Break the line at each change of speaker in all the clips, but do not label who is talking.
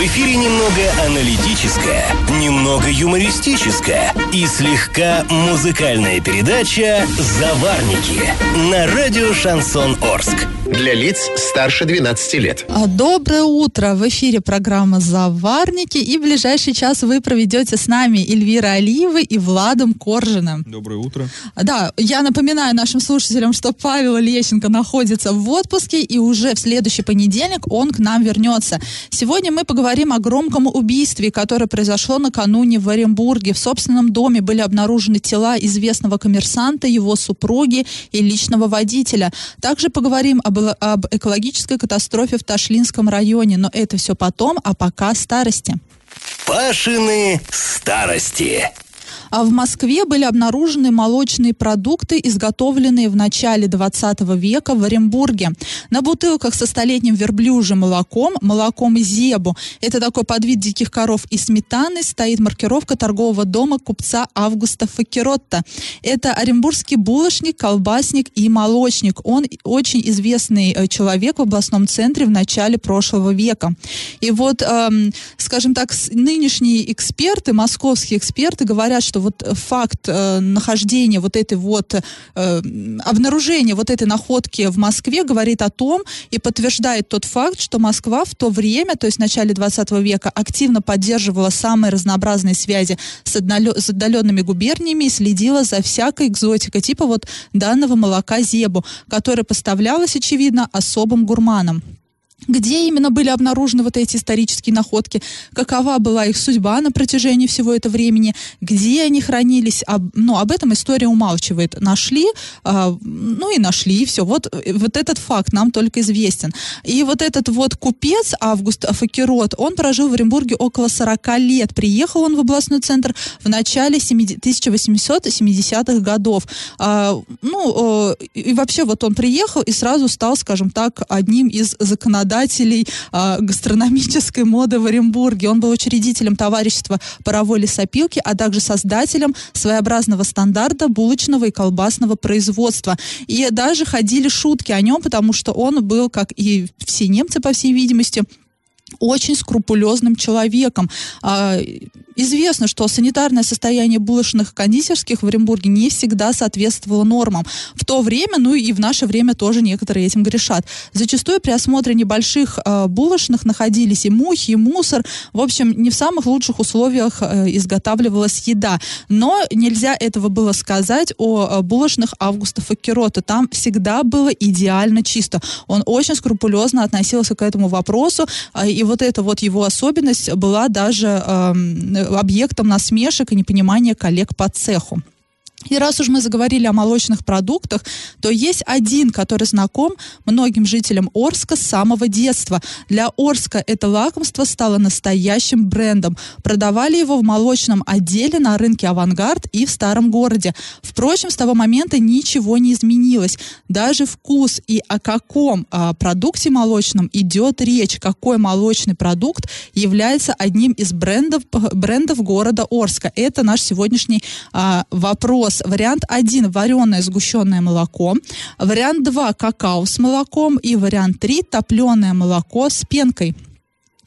В эфире немного аналитическая, немного юмористическая и слегка музыкальная передача «Заварники» на радио «Шансон Орск».
Для лиц старше 12 лет.
А, Доброе утро! В эфире программа «Заварники» и в ближайший час вы проведете с нами Эльвира Алиева и Владом Коржиным.
Доброе утро.
Да, я напоминаю нашим слушателям, что Павел Лещенко находится в отпуске, и уже в следующий понедельник он к нам вернется. Сегодня мы поговорим о громком убийстве, которое произошло накануне в Оренбурге. В собственном доме были обнаружены тела известного коммерсанта, его супруги и личного водителя. Также поговорим об, об экологической катастрофе в Ташлинском районе, но это все потом, а пока старости.
Пашины старости.
А в Москве были обнаружены молочные продукты, изготовленные в начале 20 века в Оренбурге. На бутылках со столетним верблюжьим молоком, молоком Зебу, это такой подвид диких коров и сметаны, стоит маркировка торгового дома купца Августа Факеротта. Это оренбургский булочник, колбасник и молочник. Он очень известный э, человек в областном центре в начале прошлого века. И вот, эм, скажем так, нынешние эксперты, московские эксперты говорят, что вот факт э, нахождения вот этой вот, э, обнаружения вот этой находки в Москве говорит о том и подтверждает тот факт, что Москва в то время, то есть в начале 20 века, активно поддерживала самые разнообразные связи с, с отдаленными губерниями и следила за всякой экзотикой, типа вот данного молока Зебу, которое поставлялось, очевидно, особым гурманам где именно были обнаружены вот эти исторические находки, какова была их судьба на протяжении всего этого времени, где они хранились, об, ну, об этом история умалчивает. Нашли, э, ну и нашли, и все. Вот, вот этот факт нам только известен. И вот этот вот купец Август Факерот, он прожил в Оренбурге около 40 лет. Приехал он в областной центр в начале 1870-х годов. Э, ну, э, и вообще вот он приехал и сразу стал, скажем так, одним из законодателей создателей э, гастрономической моды в Оренбурге. Он был учредителем товарищества паровой лесопилки, а также создателем своеобразного стандарта булочного и колбасного производства. И даже ходили шутки о нем, потому что он был, как и все немцы, по всей видимости, очень скрупулезным человеком. А, известно, что санитарное состояние булочных и кондитерских в Оренбурге не всегда соответствовало нормам. В то время, ну и в наше время тоже некоторые этим грешат. Зачастую при осмотре небольших э, булочных находились и мухи, и мусор. В общем, не в самых лучших условиях э, изготавливалась еда. Но нельзя этого было сказать о э, булочных Августа Факерота. Там всегда было идеально чисто. Он очень скрупулезно относился к этому вопросу. Э, и вот эта вот его особенность была даже э, объектом насмешек и непонимания коллег по цеху. И раз уж мы заговорили о молочных продуктах, то есть один, который знаком многим жителям Орска с самого детства. Для Орска это лакомство стало настоящим брендом. Продавали его в молочном отделе на рынке «Авангард» и в старом городе. Впрочем, с того момента ничего не изменилось. Даже вкус и о каком а, продукте молочном идет речь, какой молочный продукт является одним из брендов, брендов города Орска. Это наш сегодняшний а, вопрос вопрос. Вариант 1 – вареное сгущенное молоко. Вариант 2 – какао с молоком. И вариант 3 – топленое молоко с пенкой.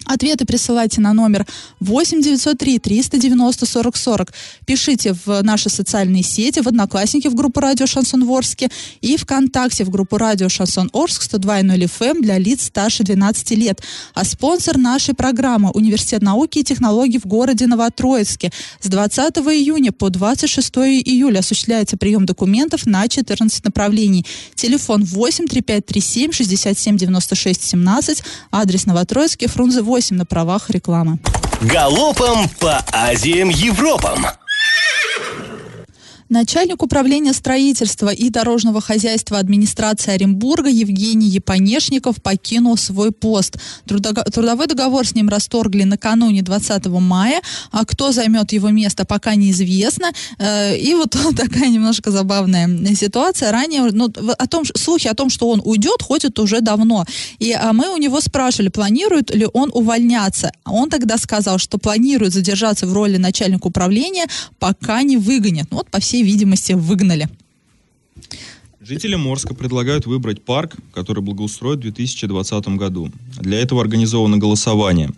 Ответы присылайте на номер 8 903 390 40 40. Пишите в наши социальные сети, в Одноклассники в группу Радио Шансон Ворске и ВКонтакте в группу Радио Шансон Орск 102.0 FM эм для лиц старше 12 лет. А спонсор нашей программы – Университет науки и технологий в городе Новотроицке. С 20 июня по 26 июля осуществляется прием документов на 14 направлений. Телефон 8 3537 67 96 17, адрес Новотроицкий, Фрунзе 8 на правах рекламы.
Галопом по Азиям Европам!
Начальник управления строительства и дорожного хозяйства администрации Оренбурга Евгений Японешников покинул свой пост. Трудовой договор с ним расторгли накануне 20 мая, а кто займет его место, пока неизвестно. Э, и вот такая немножко забавная ситуация. Ранее ну, о том, слухи о том, что он уйдет, ходят уже давно. И а мы у него спрашивали, планирует ли он увольняться. Он тогда сказал, что планирует задержаться в роли начальника управления, пока не выгонят. Ну, вот по всей видимости, выгнали.
Жители Морска предлагают выбрать парк, который благоустроят в 2020 году. Для этого организовано голосование.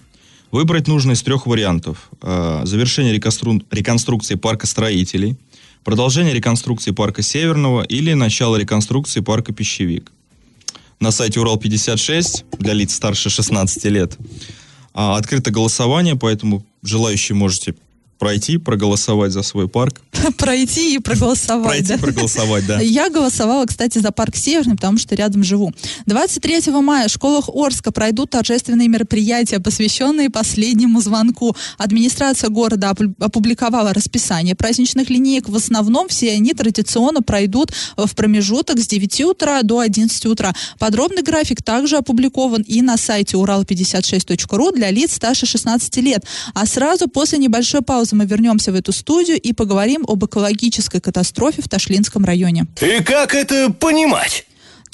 Выбрать нужно из трех вариантов. Э, Завершение реконстру- реконструкции парка строителей, продолжение реконструкции парка Северного или начало реконструкции парка Пищевик. На сайте Урал-56 для лиц старше 16 лет а, открыто голосование, поэтому желающие можете пройти, проголосовать за свой парк.
Пройти и проголосовать.
Пройти,
да?
проголосовать, да.
Я голосовала, кстати, за парк Северный, потому что рядом живу. 23 мая в школах Орска пройдут торжественные мероприятия, посвященные последнему звонку. Администрация города опу- опубликовала расписание праздничных линеек. В основном все они традиционно пройдут в промежуток с 9 утра до 11 утра. Подробный график также опубликован и на сайте урал56.ру для лиц старше 16 лет. А сразу после небольшой паузы мы вернемся в эту студию и поговорим об экологической катастрофе в Ташлинском районе.
И как это понимать?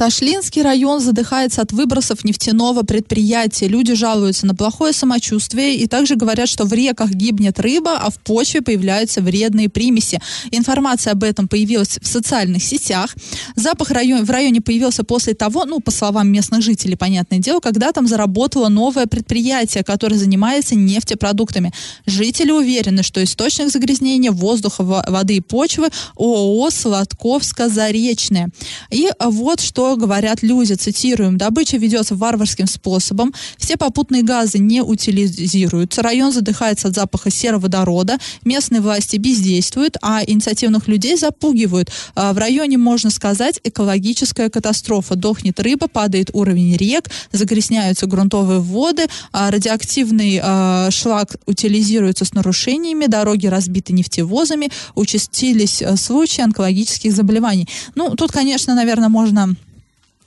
Ташлинский район задыхается от выбросов нефтяного предприятия. Люди жалуются на плохое самочувствие и также говорят, что в реках гибнет рыба, а в почве появляются вредные примеси. Информация об этом появилась в социальных сетях. Запах район, в районе появился после того, ну, по словам местных жителей, понятное дело, когда там заработало новое предприятие, которое занимается нефтепродуктами. Жители уверены, что источник загрязнения воздуха, во- воды и почвы ООО «Сладковско-Заречное». И вот что говорят люди, цитируем, добыча ведется варварским способом, все попутные газы не утилизируются, район задыхается от запаха сероводорода, местные власти бездействуют, а инициативных людей запугивают. А, В районе, можно сказать, экологическая катастрофа. Дохнет рыба, падает уровень рек, загрязняются грунтовые воды, а, радиоактивный а, шлак утилизируется с нарушениями, дороги разбиты нефтевозами, участились случаи онкологических заболеваний. Ну, тут, конечно, наверное, можно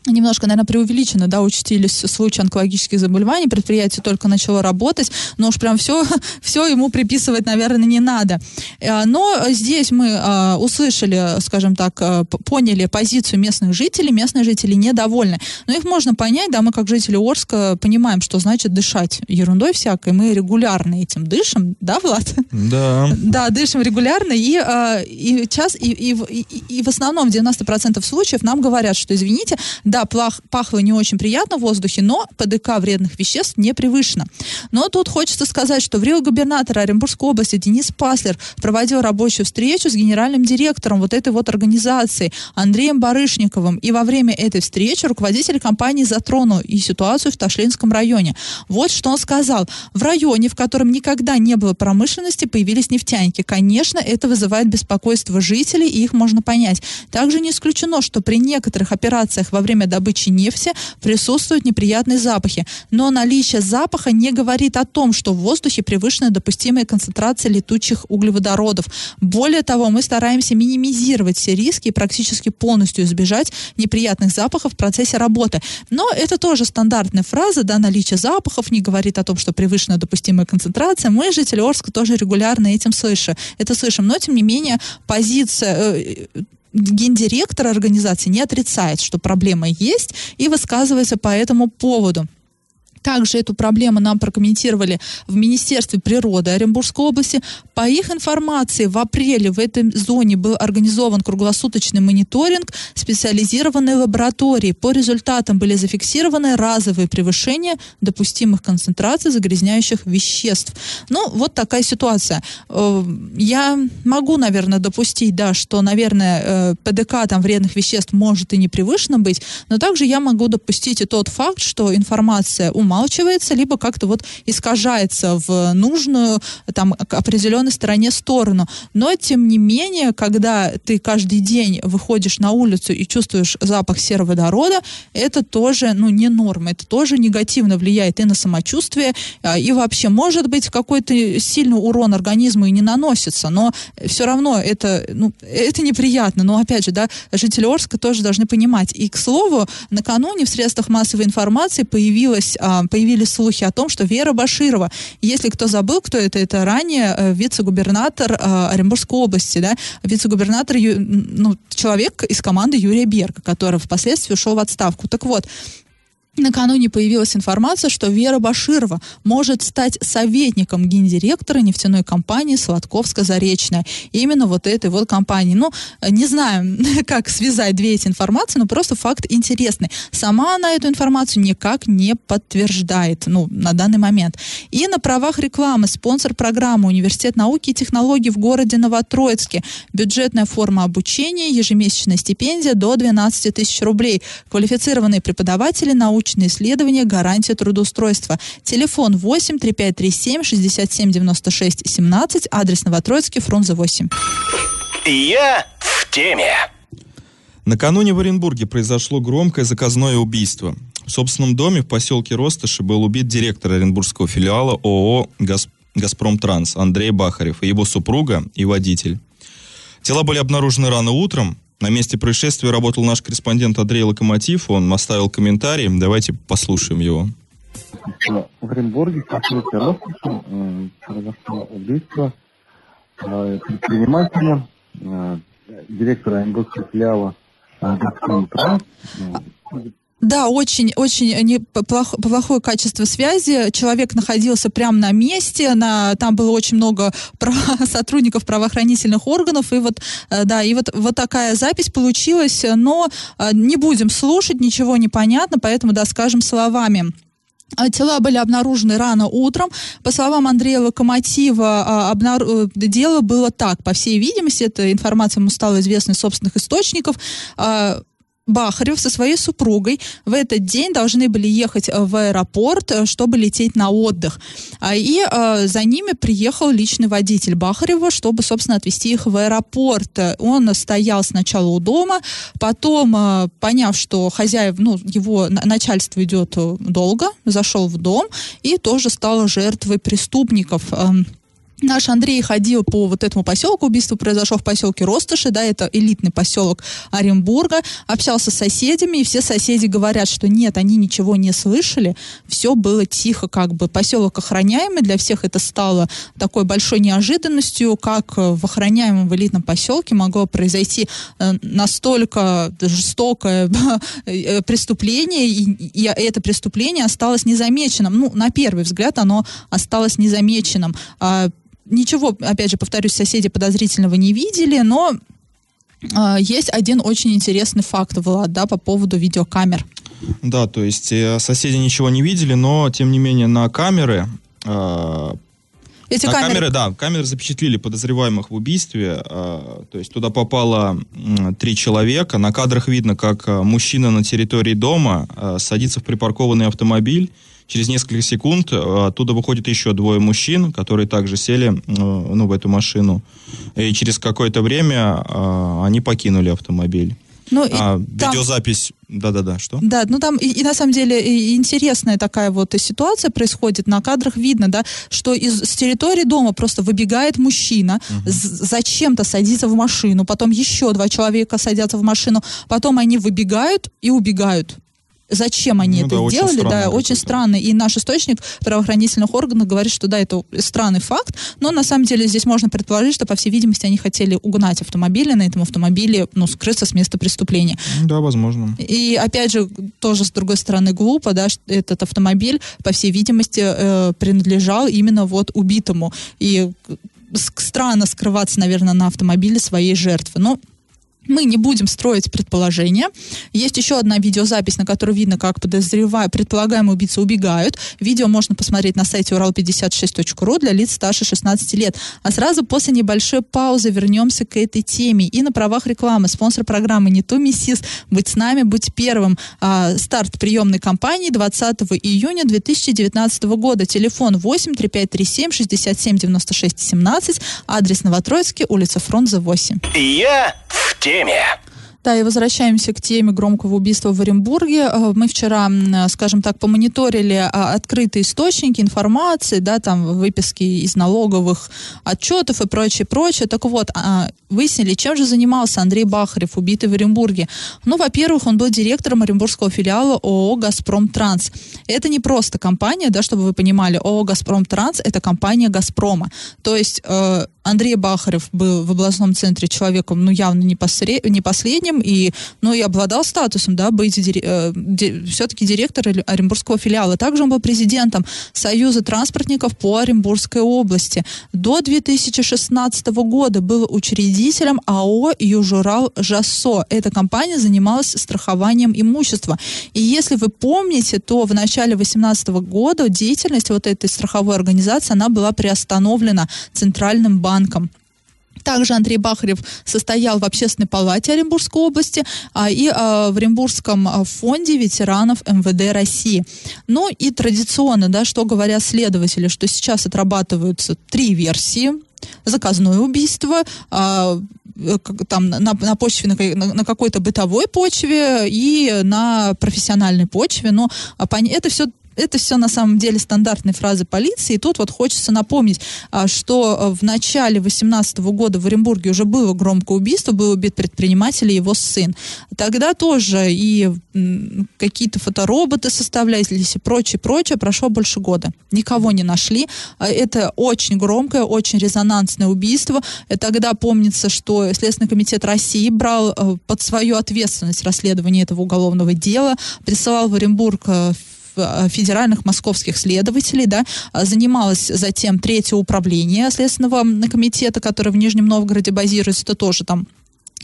немножко, наверное, преувеличено, да, учтились случаи онкологических заболеваний, предприятие только начало работать, но уж прям все, все ему приписывать, наверное, не надо. Э, Но здесь мы э, услышали, скажем так, э, поняли позицию местных жителей, местные жители недовольны. Но их можно понять, да, мы как жители Орска понимаем, что значит дышать ерундой всякой, мы регулярно этим дышим, да, Влад?
Да.
Да, дышим регулярно, и, и, час, и, и, и в основном в 90% случаев нам говорят, что, извините, да, плах- пахло не очень приятно в воздухе, но ПДК вредных веществ не превышено. Но тут хочется сказать, что в Рио губернатора Оренбургской области Денис Паслер проводил рабочую встречу с генеральным директором вот этой вот организации Андреем Барышниковым. И во время этой встречи руководитель компании затронул и ситуацию в Ташлинском районе. Вот что он сказал. В районе, в котором никогда не было промышленности, появились нефтяники. Конечно, это вызывает беспокойство жителей, и их можно понять. Также не исключено, что при некоторых операциях во время добычи нефти присутствуют неприятные запахи. Но наличие запаха не говорит о том, что в воздухе превышена допустимая концентрация летучих углеводородов. Более того, мы стараемся минимизировать все риски и практически полностью избежать неприятных запахов в процессе работы. Но это тоже стандартная фраза, да, наличие запахов не говорит о том, что превышена допустимая концентрация. Мы, жители Орска, тоже регулярно этим слышим. Это слышим, но тем не менее позиция э, гендиректор организации не отрицает, что проблема есть и высказывается по этому поводу. Также эту проблему нам прокомментировали в Министерстве природы Оренбургской области. По их информации, в апреле в этой зоне был организован круглосуточный мониторинг специализированной лаборатории. По результатам были зафиксированы разовые превышения допустимых концентраций загрязняющих веществ. Ну, вот такая ситуация. Э, Я могу, наверное, допустить, да, что, наверное, э, ПДК там вредных веществ может и не превышено быть, но также я могу допустить и тот факт, что информация умалчивается, либо как-то вот искажается в нужную там к определенной стороне сторону. Но, тем не менее, когда ты каждый день выходишь на улицу и чувствуешь запах сероводорода, это тоже, ну, не норма, это тоже негативно влияет и на самочувствие, а, и вообще, может быть, какой-то сильный урон организму и не наносится, но все равно это, ну, это неприятно. Но, опять же, да, жители Орска тоже должны понимать. И, к слову, накануне в средствах массовой информации появилась, а, появились слухи о том, что Вера Баширова, если кто забыл, кто это, это ранее э, вице-губернатор а, Оренбургской области, да, вице-губернатор, ну, человек из команды Юрия Берга, который впоследствии ушел в отставку. Так вот, Накануне появилась информация, что Вера Баширова может стать советником гендиректора нефтяной компании Сладковско-Заречная. Именно вот этой вот компании. Ну, не знаю, как связать две эти информации, но просто факт интересный. Сама она эту информацию никак не подтверждает, ну, на данный момент. И на правах рекламы спонсор программы Университет науки и технологий в городе Новотроицке. Бюджетная форма обучения, ежемесячная стипендия до 12 тысяч рублей. Квалифицированные преподаватели научные научные исследования, гарантия трудоустройства. Телефон 8 3537 67 96 17, адрес Новотроицкий, Фрунзе 8.
Я в теме.
Накануне в Оренбурге произошло громкое заказное убийство. В собственном доме в поселке Ростыши был убит директор Оренбургского филиала ООО «Газ... «Газпром Транс» Андрей Бахарев и его супруга и водитель. Тела были обнаружены рано утром. На месте происшествия работал наш корреспондент Андрей Локомотив. Он оставил комментарий. Давайте послушаем его.
В Оренбурге, поселке Ростове, произошло убийство э, предпринимателя, э, директора Оренбургского филиала э, «Газпром Транс»,
да, очень, очень не, плох, плохое качество связи. Человек находился прямо на месте, на, там было очень много прав, сотрудников правоохранительных органов, и вот, э, да, и вот, вот такая запись получилась, но э, не будем слушать, ничего не понятно, поэтому, да, скажем словами. Тела были обнаружены рано утром. По словам Андрея Локомотива, обнар... Э, дело было так. По всей видимости, эта информация ему стала известна из собственных источников Бахарев со своей супругой в этот день должны были ехать э, в аэропорт, э, чтобы лететь на отдых. А, и э, за ними приехал личный водитель Бахарева, чтобы, собственно, отвезти их в аэропорт. Он стоял сначала у дома, потом, поняв, что хозяев, ну, его начальство идет долго, зашел в дом и тоже стал жертвой преступников. Наш Андрей ходил по вот этому поселку, убийство произошло в поселке Ростыши, да, это элитный поселок Оренбурга, общался с соседями, и все соседи говорят, что нет, они ничего не слышали, все было тихо, как бы поселок охраняемый, для всех это стало такой большой неожиданностью, как в охраняемом в элитном поселке могло произойти э, настолько жестокое э, преступление, и, это преступление осталось незамеченным. Ну, на первый взгляд оно осталось незамеченным. Ничего, опять же, повторюсь, соседи подозрительного не видели, но э, есть один очень интересный факт, Влад, да, по поводу видеокамер.
Да, то есть э, соседи ничего не видели, но, тем не менее, на камеры... Э,
эти
на
камеры...
камеры, да, камеры запечатлили подозреваемых в убийстве. Э, то есть туда попало э, три человека. На кадрах видно, как э, мужчина на территории дома э, садится в припаркованный автомобиль Через несколько секунд э, оттуда выходит еще двое мужчин, которые также сели э, ну, в эту машину. И через какое-то время э, они покинули автомобиль. Ну, а, там... Видеозапись, да-да-да, что?
Да, ну там и, и на самом деле и интересная такая вот ситуация происходит, на кадрах видно, да, что из, с территории дома просто выбегает мужчина, угу. зачем-то садится в машину, потом еще два человека садятся в машину, потом они выбегают и убегают зачем они ну, это да, сделали, очень да, очень странно. И наш источник правоохранительных органов говорит, что да, это странный факт, но на самом деле здесь можно предположить, что, по всей видимости, они хотели угнать автомобиль, и на этом автомобиле, ну, скрыться с места преступления.
Да, возможно.
И, опять же, тоже, с другой стороны, глупо, да, что этот автомобиль, по всей видимости, э, принадлежал именно вот убитому. И странно скрываться, наверное, на автомобиле своей жертвы. Но мы не будем строить предположения. Есть еще одна видеозапись, на которой видно, как подозревая, предполагаемые убийцы убегают. Видео можно посмотреть на сайте урал56.ру для лиц старше 16 лет. А сразу после небольшой паузы вернемся к этой теме. И на правах рекламы спонсор программы «Не то миссис». Будь с нами, будь первым. А, старт приемной кампании 20 июня 2019 года. Телефон 8 3537 67 96 17. Адрес Новотроицкий, улица Фронза 8.
Я в теме теме.
Да, и возвращаемся к теме громкого убийства в Оренбурге. Э, мы вчера, скажем так, помониторили а, открытые источники информации, да, там выписки из налоговых отчетов и прочее, прочее. Так вот, а, выяснили, чем же занимался Андрей Бахарев, убитый в Оренбурге. Ну, во-первых, он был директором оренбургского филиала ООО «Газпром Транс». Это не просто компания, да, чтобы вы понимали, ООО «Газпром Транс» — это компания «Газпрома». То есть э, Андрей Бахарев был в областном центре человеком, ну, явно не, посре... не последним, признанным и, ну, и обладал статусом, да, быть э, все-таки директор Оренбургского филиала. Также он был президентом Союза транспортников по Оренбургской области. До 2016 года был учредителем АО «Южурал Жасо». Эта компания занималась страхованием имущества. И если вы помните, то в начале 2018 года деятельность вот этой страховой организации, она была приостановлена Центральным банком. Также Андрей Бахарев состоял в Общественной палате Оренбургской области а, и а, в Оренбургском а, фонде ветеранов МВД России. Ну и традиционно, да, что говорят следователи, что сейчас отрабатываются три версии заказное убийство, а, там на, на почве, на, на какой-то бытовой почве и на профессиональной почве. Но это все это все на самом деле стандартные фразы полиции. И тут вот хочется напомнить, а, что а, в начале 2018 года в Оренбурге уже было громкое убийство, был убит предприниматель и его сын. Тогда тоже и какие-то фотороботы составлялись и прочее, прочее. Прошло больше года. Никого не нашли. А, это очень громкое, очень резонансное убийство. И тогда помнится, что Следственный комитет России брал под свою ответственность расследование этого уголовного дела, присылал в Оренбург Э, федеральных московских следователей, да, занималась затем третье управление Следственного комитета, которое в Нижнем Новгороде базируется, это тоже там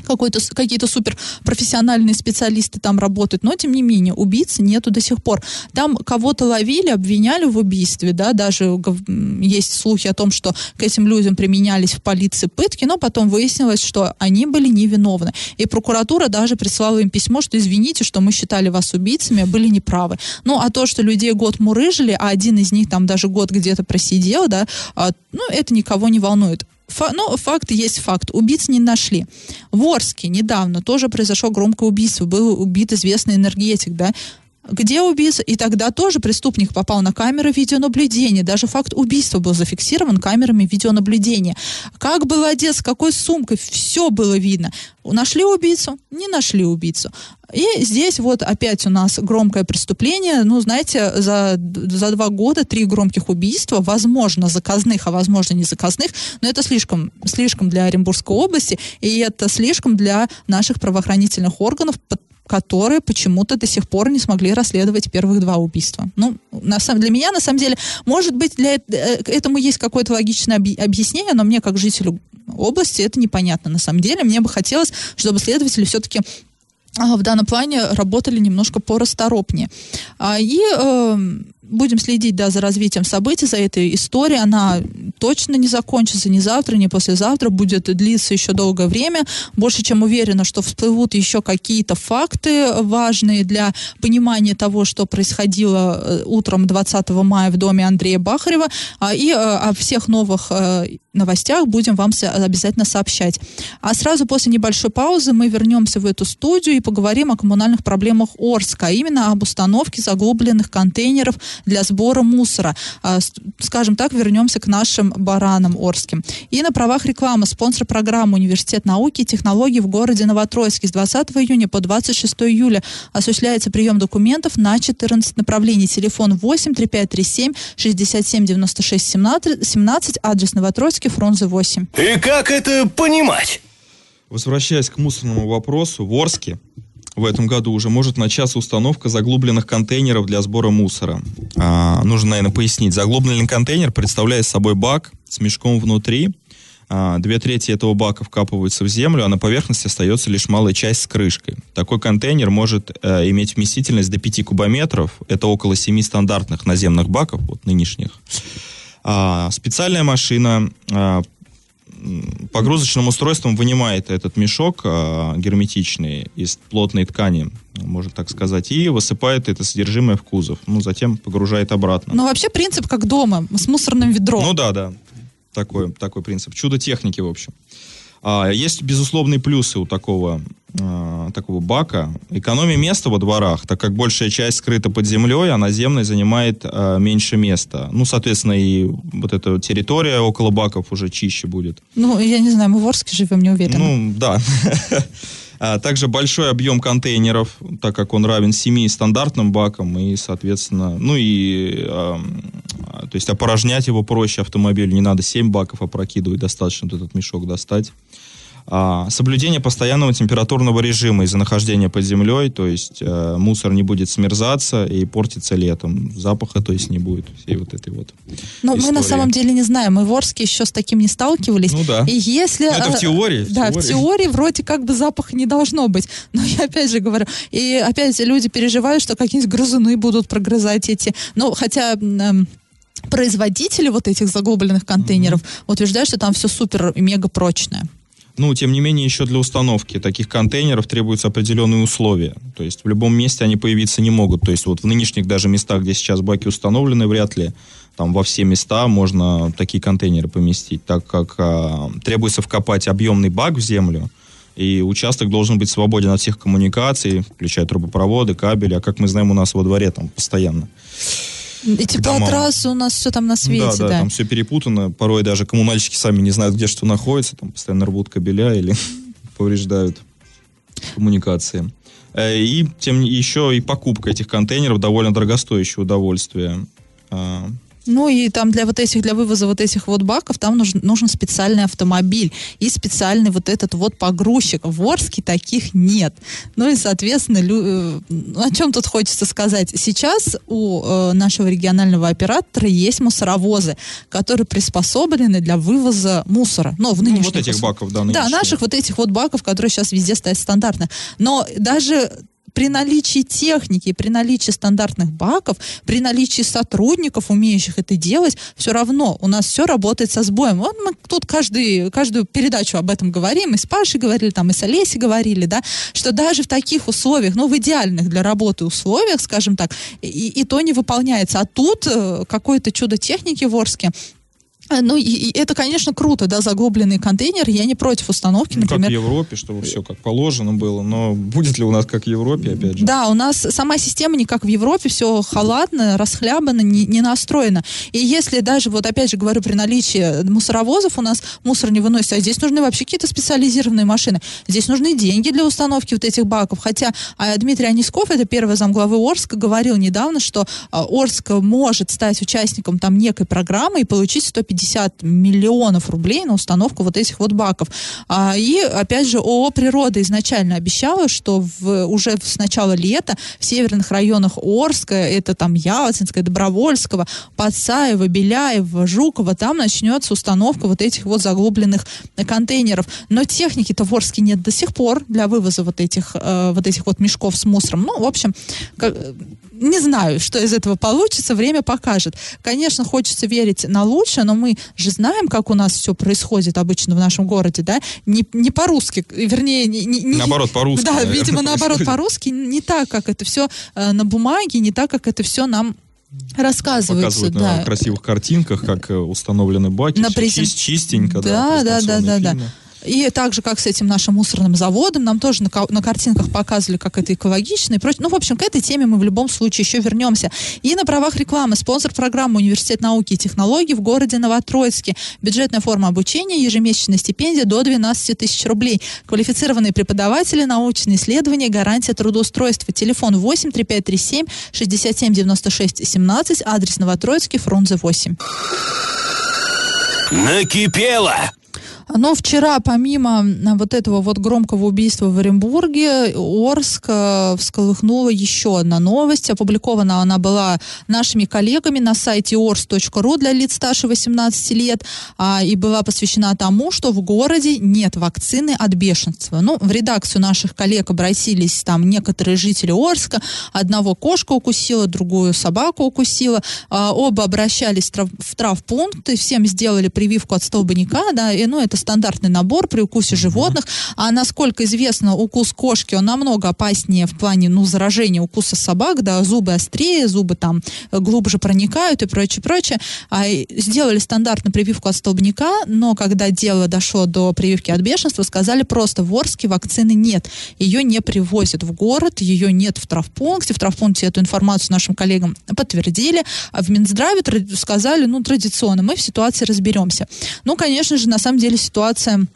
какой-то, какие-то суперпрофессиональные специалисты там работают, но тем не менее убийцы нету до сих пор. Там кого-то ловили, обвиняли в убийстве, да, даже есть слухи о том, что к этим людям применялись в полиции пытки, но потом выяснилось, что они были невиновны. И прокуратура даже прислала им письмо, что извините, что мы считали вас убийцами, были неправы. Ну, а то, что людей год мурыжили, а один из них там даже год где-то просидел, да, а, ну, это никого не волнует. Фа, ну, факт есть факт. Убийц не нашли. В Орске недавно тоже произошло громкое убийство. Был убит известный энергетик, да, где убийца, и тогда тоже преступник попал на камеры видеонаблюдения. Даже факт убийства был зафиксирован камерами видеонаблюдения. Как был одет, с какой сумкой, все было видно. Нашли убийцу? Не нашли убийцу. И здесь вот опять у нас громкое преступление. Ну, знаете, за, за два года три громких убийства, возможно, заказных, а возможно, не заказных, но это слишком, слишком для Оренбургской области, и это слишком для наших правоохранительных органов, которые почему-то до сих пор не смогли расследовать первых два убийства. Ну, на самом, для меня, на самом деле, может быть, для э, этому есть какое-то логичное объяснение, но мне, как жителю области, это непонятно на самом деле. Мне бы хотелось, чтобы следователи все-таки а, в данном плане работали немножко порасторопнее. А, и эм, будем следить, да, за развитием событий, за этой историей. Она точно не закончится ни завтра, ни послезавтра, будет длиться еще долгое время. Больше чем уверена, что всплывут еще какие-то факты важные для понимания того, что происходило э, утром 20 мая в доме Андрея Бахарева. А, и э, о всех новых э, новостях будем вам обязательно сообщать. А сразу после небольшой паузы мы вернемся в эту студию и поговорим о коммунальных проблемах Орска, а именно об установке заглубленных контейнеров для сбора мусора. А, скажем так, вернемся к нашим баранам Орским. И на правах рекламы спонсор программы Университет науки и технологий в городе Новотроицке с 20 июня по 26 июля осуществляется прием документов на 14 направлений. Телефон 8 3537 67 96 17, 17 адрес Новотроицкий, Фрунзе 8.
И как это понимать?
Возвращаясь к мусорному вопросу, в Орске в этом году уже может начаться установка заглубленных контейнеров для сбора мусора. А, нужно, наверное, пояснить. Заглубленный контейнер представляет собой бак с мешком внутри. А, две трети этого бака вкапываются в землю, а на поверхности остается лишь малая часть с крышкой. Такой контейнер может а, иметь вместительность до 5 кубометров. Это около 7 стандартных наземных баков, вот нынешних. А, специальная машина а, погрузочным устройством вынимает этот мешок э, герметичный из плотной ткани, можно так сказать, и высыпает это содержимое в кузов. Ну, затем погружает обратно.
Ну, вообще принцип как дома, с мусорным ведром.
Ну да, да. Такой, такой принцип. Чудо техники, в общем. А, есть безусловные плюсы у такого, а, такого бака. Экономия места во дворах, так как большая часть скрыта под землей, а наземная занимает а, меньше места. Ну, соответственно, и вот эта территория около баков уже чище будет.
Ну, я не знаю, мы в Орске живем, не уверена.
Ну, да. А также большой объем контейнеров, так как он равен 7 стандартным бакам, и, соответственно, ну и, э, то есть опорожнять его проще автомобиль, не надо 7 баков опрокидывать, достаточно вот этот мешок достать. А, соблюдение постоянного температурного режима из-за нахождения под землей, то есть э, мусор не будет смерзаться и портиться летом. Запаха, то есть, не будет всей вот этой вот
Ну, мы на самом деле не знаем, мы в Орске еще с таким не сталкивались.
Ну да.
И если...
Ну, это в
э,
теории, в
да, в
теории.
теории вроде как бы запаха не должно быть. Но я опять же говорю, и опять люди переживают, что какие-нибудь грызуны будут прогрызать эти... Ну, хотя... м, производители вот этих заглубленных контейнеров утверждают, что там все супер и мега прочное.
Ну, тем не менее, еще для установки таких контейнеров требуются определенные условия. То есть в любом месте они появиться не могут. То есть вот в нынешних даже местах, где сейчас баки установлены, вряд ли там во все места можно такие контейнеры поместить, так как а, требуется вкопать объемный бак в землю, и участок должен быть свободен от всех коммуникаций, включая трубопроводы, кабели, а как мы знаем, у нас во дворе там постоянно.
И теплотрассы у нас все там на свете,
да, да,
да.
там все перепутано. Порой даже коммунальщики сами не знают, где что находится. Там постоянно рвут кабеля или повреждают коммуникации. Э, И тем еще и покупка этих контейнеров довольно дорогостоящее удовольствие.
Ну и там для вот этих, для вывоза вот этих вот баков, там нужен, нужен специальный автомобиль и специальный вот этот вот погрузчик. В Орске таких нет. Ну и, соответственно, лю- э, ну, о чем тут хочется сказать? Сейчас у э, нашего регионального оператора есть мусоровозы, которые приспособлены для вывоза мусора. Ну, в
ну,
нынешних
вот этих баков, да,
Да,
нынешние.
наших вот этих вот баков, которые сейчас везде стоят стандартно. Но даже при наличии техники, при наличии стандартных баков, при наличии сотрудников, умеющих это делать, все равно у нас все работает со сбоем. Вот мы тут каждый, каждую передачу об этом говорим, и с Пашей говорили, там, и с Олесей говорили, да, что даже в таких условиях, ну, в идеальных для работы условиях, скажем так, и, и то не выполняется. А тут э, какое-то чудо техники в Орске, Ну, и, и это, конечно, круто, да, заглубленный контейнер. Я не против установки,
Ну, как в
например.
Европе, чтобы все как положено было. Но будет ли у нас как в Европе, опять же?
Да, у нас сама система не как в Европе, все халатно, расхлябано, не, не настроено. И если даже, вот опять же говорю, при наличии мусоровозов у нас мусор не выносится, а здесь нужны вообще какие-то специализированные машины. Здесь нужны деньги для установки вот этих баков. Хотя а, Дмитрий Анисков, это первый замглавы Орска, говорил недавно, что а, Орск может стать участником там некой программы и получить 150 миллионов рублей на установку вот этих вот баков. А, и, опять же, ООО «Природа» изначально обещала, что в, уже с начала лета в северных районах Орска, это там Ялтинское, Добровольского, Подсаева, Беляева, Жукова, там начнется установка вот этих вот заглубленных контейнеров. Но техники-то в Орске нет до сих пор для вывоза вот этих, э, вот этих вот мешков с мусором. Ну, в общем, как- не знаю, что из этого получится, время покажет. Конечно, хочется верить на лучшее, но мы же знаем, как у нас все происходит обычно в нашем городе, да, не, не по-русски, вернее, не, не-
Наоборот, по-русски,
Да,
наверное,
видимо, наоборот, по-русски, не так, как это все на бумаге, не так, как это все нам рассказывается.
Показывают
да.
на красивых картинках, как э, установлены баки.
На
всё
презен-
чист- чистенько,
Да, да, да,
презентационные
да, да. И так же, как с этим нашим мусорным заводом, нам тоже на, на картинках показывали, как это экологично и прочее. Ну, в общем, к этой теме мы в любом случае еще вернемся. И на правах рекламы спонсор программы Университет науки и технологий в городе Новотроицке. Бюджетная форма обучения, ежемесячная стипендия до 12 тысяч рублей. Квалифицированные преподаватели, научные исследования, гарантия трудоустройства. Телефон 8 3537 67 96 17, адрес Новотроицкий, Фрунзе 8.
Накипело!
Но вчера, помимо вот этого вот громкого убийства в Оренбурге, Орск э, всколыхнула еще одна новость. Опубликована она была нашими коллегами на сайте ors.ru для лиц старше 18 лет а, и была посвящена тому, что в городе нет вакцины от бешенства. Ну, в редакцию наших коллег обратились там некоторые жители Орска. Одного кошка укусила, другую собаку укусила. А, оба обращались в, трав- в травпункт, и всем сделали прививку от столбняка, да, и, ну, это стандартный набор при укусе животных. А насколько известно, укус кошки, он намного опаснее в плане, ну, заражения укуса собак, да, зубы острее, зубы там глубже проникают и прочее, прочее. А, сделали стандартную прививку от столбняка, но когда дело дошло до прививки от бешенства, сказали просто, в Орске вакцины нет. Ее не привозят в город, ее нет в травпункте. В травпункте эту информацию нашим коллегам подтвердили. А в Минздраве сказали, ну, традиционно, мы в ситуации разберемся. Ну, конечно же, на самом деле ситуация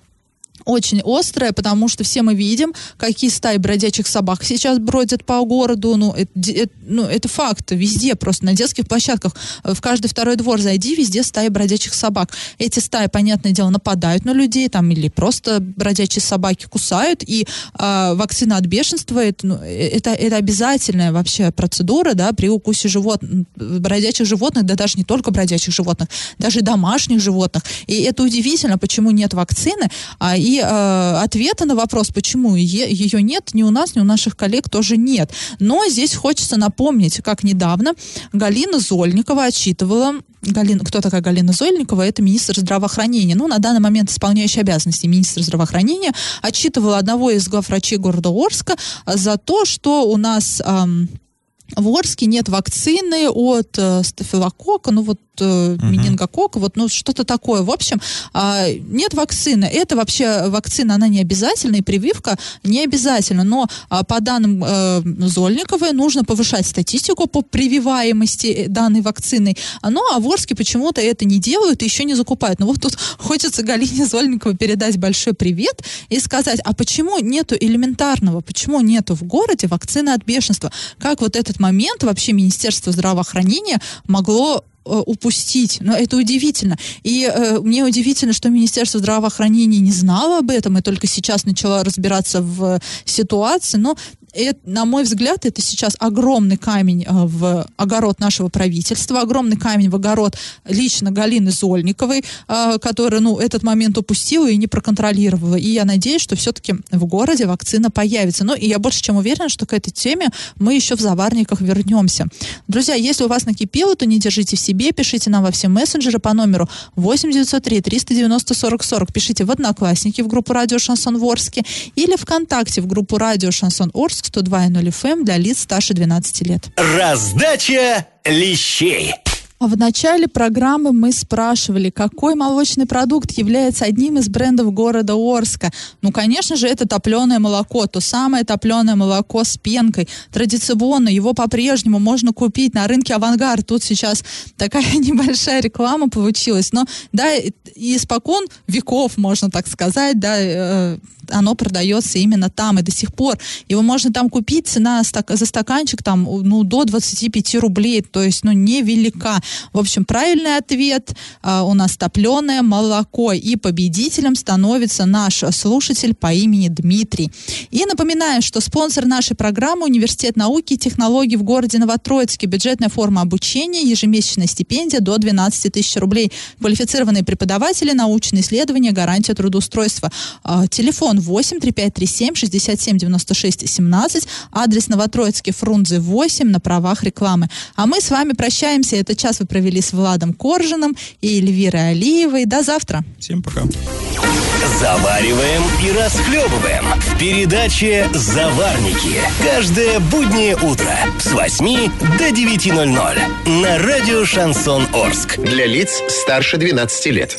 очень острая, потому что все мы видим, какие стаи бродячих собак сейчас бродят по городу. Ну, это, это, ну, это факт. Везде, просто на детских площадках. В каждый второй двор зайди, везде стаи бродячих собак. Эти стаи, понятное дело, нападают на людей там или просто бродячие собаки кусают. И э, вакцина от бешенства это, ну, это, это обязательная вообще процедура да, при укусе животных, бродячих животных, да даже не только бродячих животных, даже домашних животных. И это удивительно, почему нет вакцины. А, и э, ответа на вопрос, почему е- ее нет, ни у нас, ни у наших коллег тоже нет. Но здесь хочется напомнить, как недавно Галина Зольникова отчитывала Галина, кто такая Галина Зольникова? Это министр здравоохранения. Ну, на данный момент исполняющий обязанности министра здравоохранения отчитывала одного из главврачей города Орска за то, что у нас эм, в Орске нет вакцины от э, стафилококка, ну вот э, uh-huh. менингококка, вот ну что-то такое. В общем, э, нет вакцины. Это вообще вакцина, она не обязательна, и прививка не обязательна. Но э, по данным э, Зольниковой нужно повышать статистику по прививаемости данной вакцины. Ну, а в Орске почему-то это не делают и еще не закупают. Ну вот тут хочется Галине Зольниковой передать большой привет и сказать, а почему нету элементарного, почему нету в городе вакцины от бешенства? Как вот этот момент вообще Министерство здравоохранения могло э, упустить. Но это удивительно. И э, мне удивительно, что Министерство здравоохранения не знало об этом и только сейчас начало разбираться в ситуации. Но это, на мой взгляд, это сейчас огромный камень э, в огород нашего правительства, огромный камень в огород лично Галины Зольниковой, э, которая, ну, этот момент упустила и не проконтролировала. И я надеюсь, что все-таки в городе вакцина появится. Ну, и я больше чем уверена, что к этой теме мы еще в заварниках вернемся. Друзья, если у вас накипело, то не держите в себе, пишите нам во все мессенджеры по номеру 8903 390 40 40. Пишите в Одноклассники в группу Радио Шансон Ворске или ВКонтакте в группу Радио Шансон Орск 102.0 FM для лиц старше 12 лет.
Раздача лещей.
В начале программы мы спрашивали, какой молочный продукт является одним из брендов города Орска. Ну, конечно же, это топленое молоко, то самое топленое молоко с пенкой. Традиционно его по-прежнему можно купить на рынке Авангард. Тут сейчас такая небольшая реклама получилась. Но, да, испокон веков, можно так сказать, да, э, оно продается именно там и до сих пор. Его можно там купить, цена за стаканчик там, ну, до 25 рублей, то есть, ну, невелика. В общем, правильный ответ а, у нас топленое молоко. И победителем становится наш слушатель по имени Дмитрий. И напоминаю, что спонсор нашей программы Университет науки и технологий в городе Новотроицке. Бюджетная форма обучения, ежемесячная стипендия до 12 тысяч рублей. Квалифицированные преподаватели, научные исследования, гарантия трудоустройства. А, телефон 8 3537 67 96 17. Адрес Новотроицкий, Фрунзе 8 на правах рекламы. А мы с вами прощаемся. Это час вы провели с Владом Коржиным и Эльвирой Алиевой. До завтра.
Всем пока.
Завариваем и расхлебываем в передаче «Заварники». Каждое буднее утро с 8 до 9.00 на радио «Шансон Орск».
Для лиц старше 12 лет.